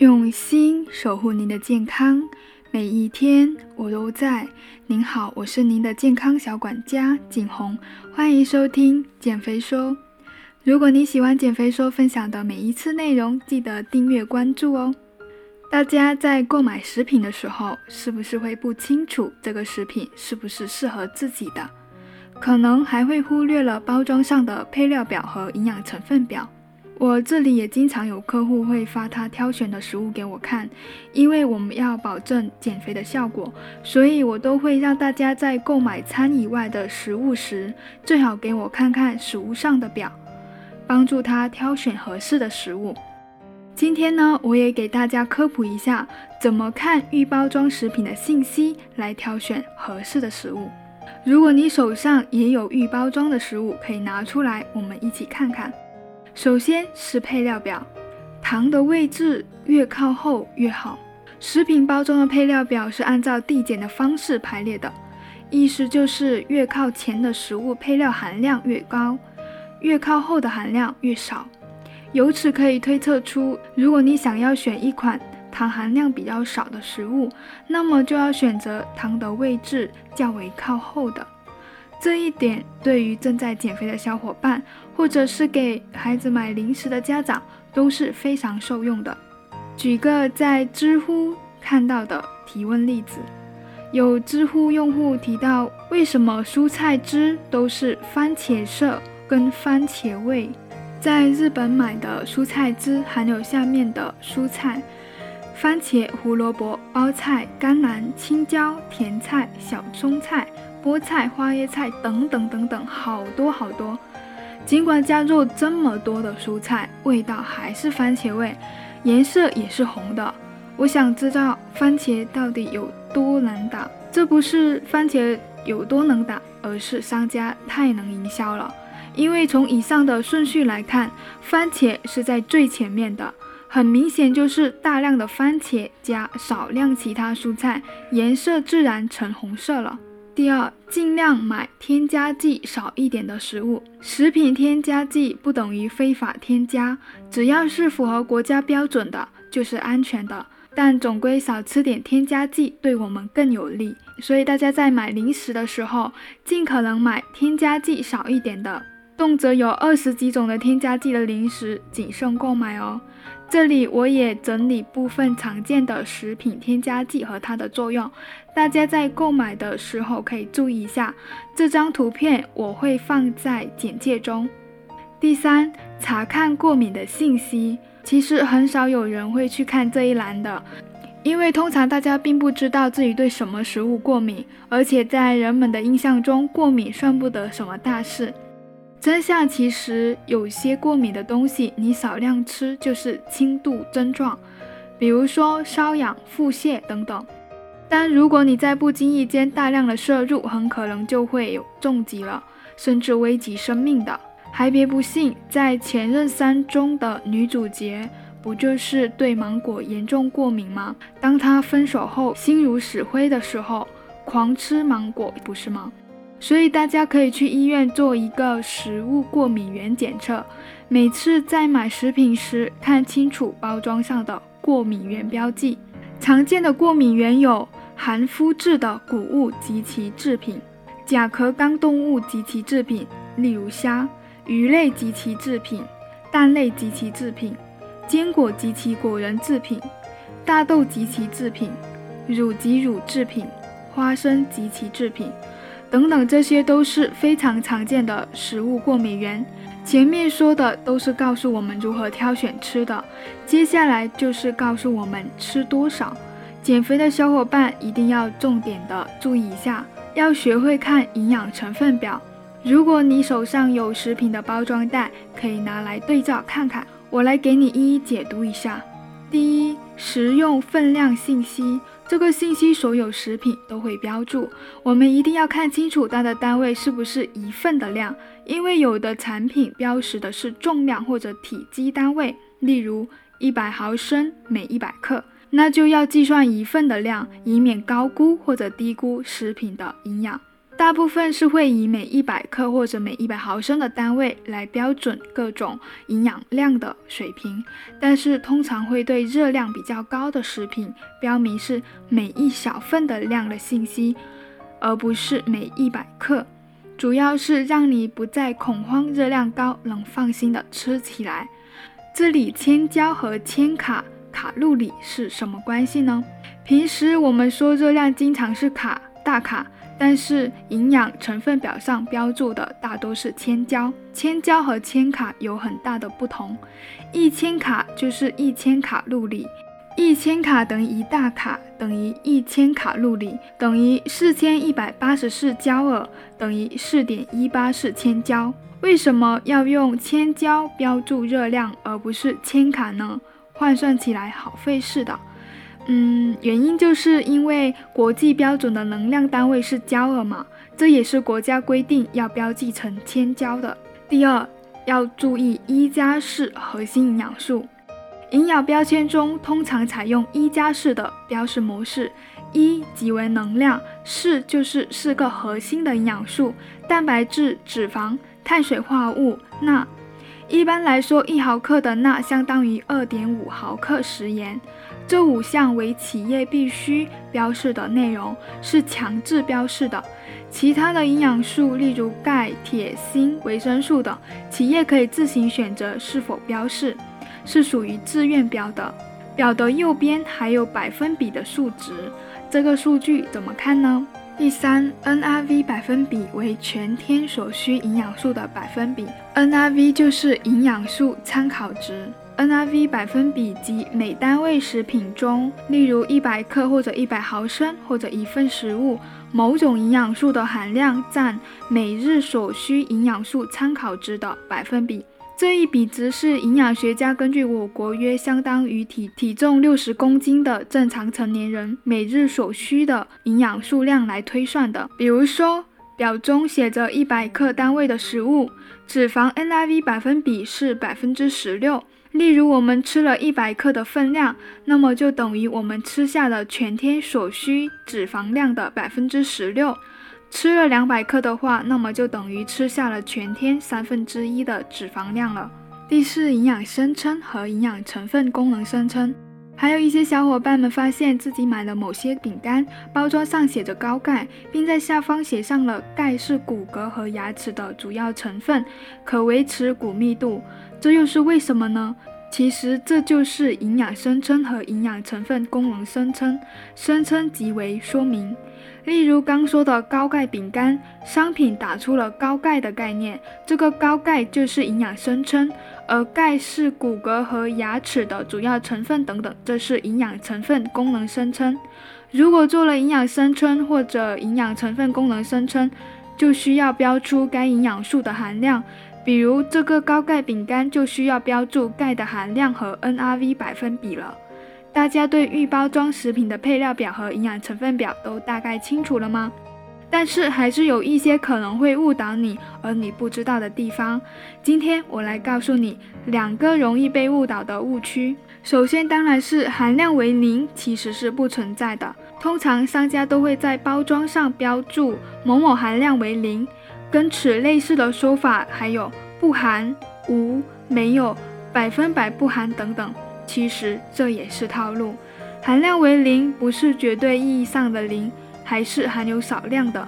用心守护您的健康，每一天我都在。您好，我是您的健康小管家景红，欢迎收听减肥说。如果你喜欢减肥说分享的每一次内容，记得订阅关注哦。大家在购买食品的时候，是不是会不清楚这个食品是不是适合自己的？可能还会忽略了包装上的配料表和营养成分表。我这里也经常有客户会发他挑选的食物给我看，因为我们要保证减肥的效果，所以我都会让大家在购买餐以外的食物时，最好给我看看食物上的表，帮助他挑选合适的食物。今天呢，我也给大家科普一下，怎么看预包装食品的信息来挑选合适的食物。如果你手上也有预包装的食物，可以拿出来，我们一起看看。首先是配料表，糖的位置越靠后越好。食品包装的配料表是按照递减的方式排列的，意思就是越靠前的食物配料含量越高，越靠后的含量越少。由此可以推测出，如果你想要选一款糖含量比较少的食物，那么就要选择糖的位置较为靠后的。这一点对于正在减肥的小伙伴，或者是给孩子买零食的家长都是非常受用的。举个在知乎看到的提问例子，有知乎用户提到，为什么蔬菜汁都是番茄色跟番茄味？在日本买的蔬菜汁含有下面的蔬菜：番茄、胡萝卜、包菜、甘蓝、青椒、甜菜、小葱菜。菠菜、花椰菜等等等等，好多好多。尽管加入这么多的蔬菜，味道还是番茄味，颜色也是红的。我想知道番茄到底有多能打？这不是番茄有多能打，而是商家太能营销了。因为从以上的顺序来看，番茄是在最前面的，很明显就是大量的番茄加少量其他蔬菜，颜色自然呈红色了。第二，尽量买添加剂少一点的食物。食品添加剂不等于非法添加，只要是符合国家标准的，就是安全的。但总归少吃点添加剂，对我们更有利。所以大家在买零食的时候，尽可能买添加剂少一点的。动辄有二十几种的添加剂的零食，谨慎购买哦。这里我也整理部分常见的食品添加剂和它的作用，大家在购买的时候可以注意一下。这张图片我会放在简介中。第三，查看过敏的信息，其实很少有人会去看这一栏的，因为通常大家并不知道自己对什么食物过敏，而且在人们的印象中，过敏算不得什么大事。真相其实有些过敏的东西，你少量吃就是轻度症状，比如说瘙痒、腹泻等等。但如果你在不经意间大量的摄入，很可能就会有重疾了，甚至危及生命的。还别不信，在《前任三》中的女主角不就是对芒果严重过敏吗？当她分手后心如死灰的时候，狂吃芒果，不是吗？所以大家可以去医院做一个食物过敏原检测，每次在买食品时看清楚包装上的过敏原标记。常见的过敏原有含麸质的谷物及其制品、甲壳纲动物及其制品，例如虾、鱼类及其制品、蛋类及其制品、坚果及其果仁制品、大豆及其制品、乳及乳制品、花生及其制品。等等，这些都是非常常见的食物过敏源。前面说的都是告诉我们如何挑选吃的，接下来就是告诉我们吃多少。减肥的小伙伴一定要重点的注意一下，要学会看营养成分表。如果你手上有食品的包装袋，可以拿来对照看看。我来给你一一解读一下。第一，食用分量信息。这个信息所有食品都会标注，我们一定要看清楚它的单位是不是一份的量，因为有的产品标识的是重量或者体积单位，例如一百毫升每一百克，那就要计算一份的量，以免高估或者低估食品的营养。大部分是会以每一百克或者每一百毫升的单位来标准各种营养量的水平，但是通常会对热量比较高的食品标明是每一小份的量的信息，而不是每一百克，主要是让你不再恐慌热量高，能放心的吃起来。这里千焦和千卡卡路里是什么关系呢？平时我们说热量经常是卡大卡。但是营养成分表上标注的大多是千焦，千焦和千卡有很大的不同。一千卡就是一千卡路里，一千卡等于一大卡，等于一千卡路里，等于四千一百八十四焦耳，等于四点一八四千焦。为什么要用千焦标注热量，而不是千卡呢？换算起来好费事的。嗯，原因就是因为国际标准的能量单位是焦耳嘛，这也是国家规定要标记成千焦的。第二，要注意一加四核心营养素，营养标签中通常采用一加四的标示模式，一即为能量，四就是四个核心的营养素：蛋白质、脂肪、碳水化合物、钠。一般来说，一毫克的钠相当于二点五毫克食盐。这五项为企业必须标示的内容，是强制标示的。其他的营养素，例如钙、铁、锌、维生素等，企业可以自行选择是否标示，是属于自愿标的。表的右边还有百分比的数值，这个数据怎么看呢？第三，NRV 百分比为全天所需营养素的百分比，NRV 就是营养素参考值。NRV 百分比及每单位食品中，例如一百克或者一百毫升或者一份食物，某种营养素的含量占每日所需营养素参考值的百分比。这一比值是营养学家根据我国约相当于体体重六十公斤的正常成年人每日所需的营养素量来推算的。比如说，表中写着一百克单位的食物，脂肪 NRV 百分比是百分之十六。例如，我们吃了一百克的分量，那么就等于我们吃下了全天所需脂肪量的百分之十六。吃了两百克的话，那么就等于吃下了全天三分之一的脂肪量了。第四，营养声称和营养成分功能声称。还有一些小伙伴们发现自己买了某些饼干，包装上写着高钙，并在下方写上了钙是骨骼和牙齿的主要成分，可维持骨密度。这又是为什么呢？其实这就是营养声称和营养成分功能声称。声称即为说明。例如刚说的高钙饼干，商品打出了高钙的概念，这个高钙就是营养声称，而钙是骨骼和牙齿的主要成分等等，这是营养成分功能声称。如果做了营养声称或者营养成分功能声称，就需要标出该营养素的含量。比如这个高钙饼干就需要标注钙的含量和 NRV 百分比了。大家对预包装食品的配料表和营养成分表都大概清楚了吗？但是还是有一些可能会误导你而你不知道的地方。今天我来告诉你两个容易被误导的误区。首先当然是含量为零，其实是不存在的。通常商家都会在包装上标注某某含量为零。跟此类似的说法还有不含、无、没有、百分百不含等等，其实这也是套路。含量为零不是绝对意义上的零，还是含有少量的。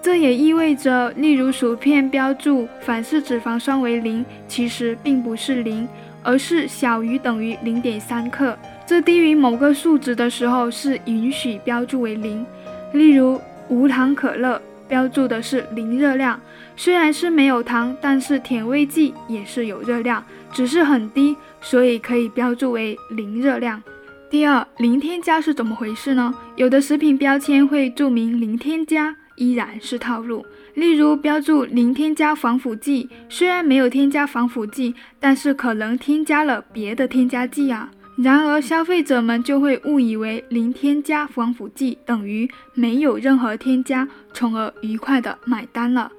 这也意味着，例如薯片标注反式脂肪酸为零，其实并不是零，而是小于等于零点三克。这低于某个数值的时候是允许标注为零。例如无糖可乐。标注的是零热量，虽然是没有糖，但是甜味剂也是有热量，只是很低，所以可以标注为零热量。第二，零添加是怎么回事呢？有的食品标签会注明零添加，依然是套路。例如标注零添加防腐剂，虽然没有添加防腐剂，但是可能添加了别的添加剂啊。然而，消费者们就会误以为零添加防腐剂等于没有任何添加，从而愉快的买单了。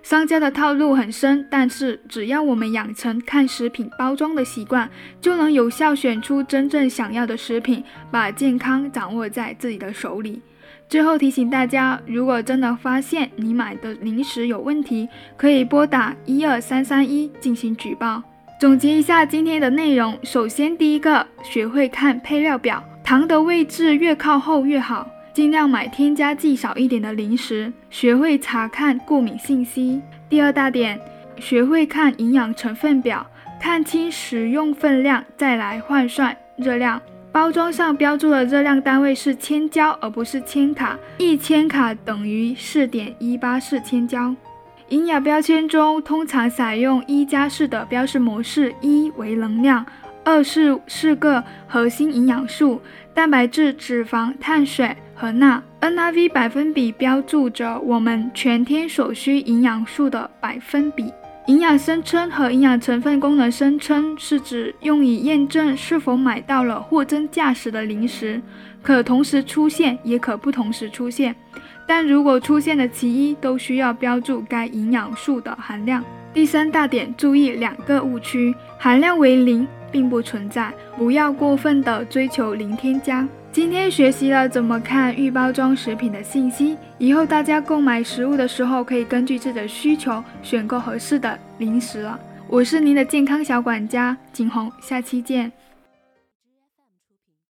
商家的套路很深，但是只要我们养成看食品包装的习惯，就能有效选出真正想要的食品，把健康掌握在自己的手里。最后提醒大家，如果真的发现你买的零食有问题，可以拨打一二三三一进行举报。总结一下今天的内容，首先第一个，学会看配料表，糖的位置越靠后越好，尽量买添加剂少一点的零食。学会查看过敏信息。第二大点，学会看营养成分表，看清食用分量，再来换算热量。包装上标注的热量单位是千焦，而不是千卡。一千卡等于四点一八四千焦。营养标签中通常采用一加式的标示模式：一为能量，二是四个核心营养素，蛋白质、脂肪、碳水和钠。NRV 百分比标注着我们全天所需营养素的百分比。营养声称和营养成分功能声称是指用以验证是否买到了货真价实的零食，可同时出现，也可不同时出现。但如果出现的其一，都需要标注该营养素的含量。第三大点，注意两个误区：含量为零并不存在，不要过分的追求零添加。今天学习了怎么看预包装食品的信息，以后大家购买食物的时候可以根据自己的需求选购合适的零食了。我是您的健康小管家景红，下期见。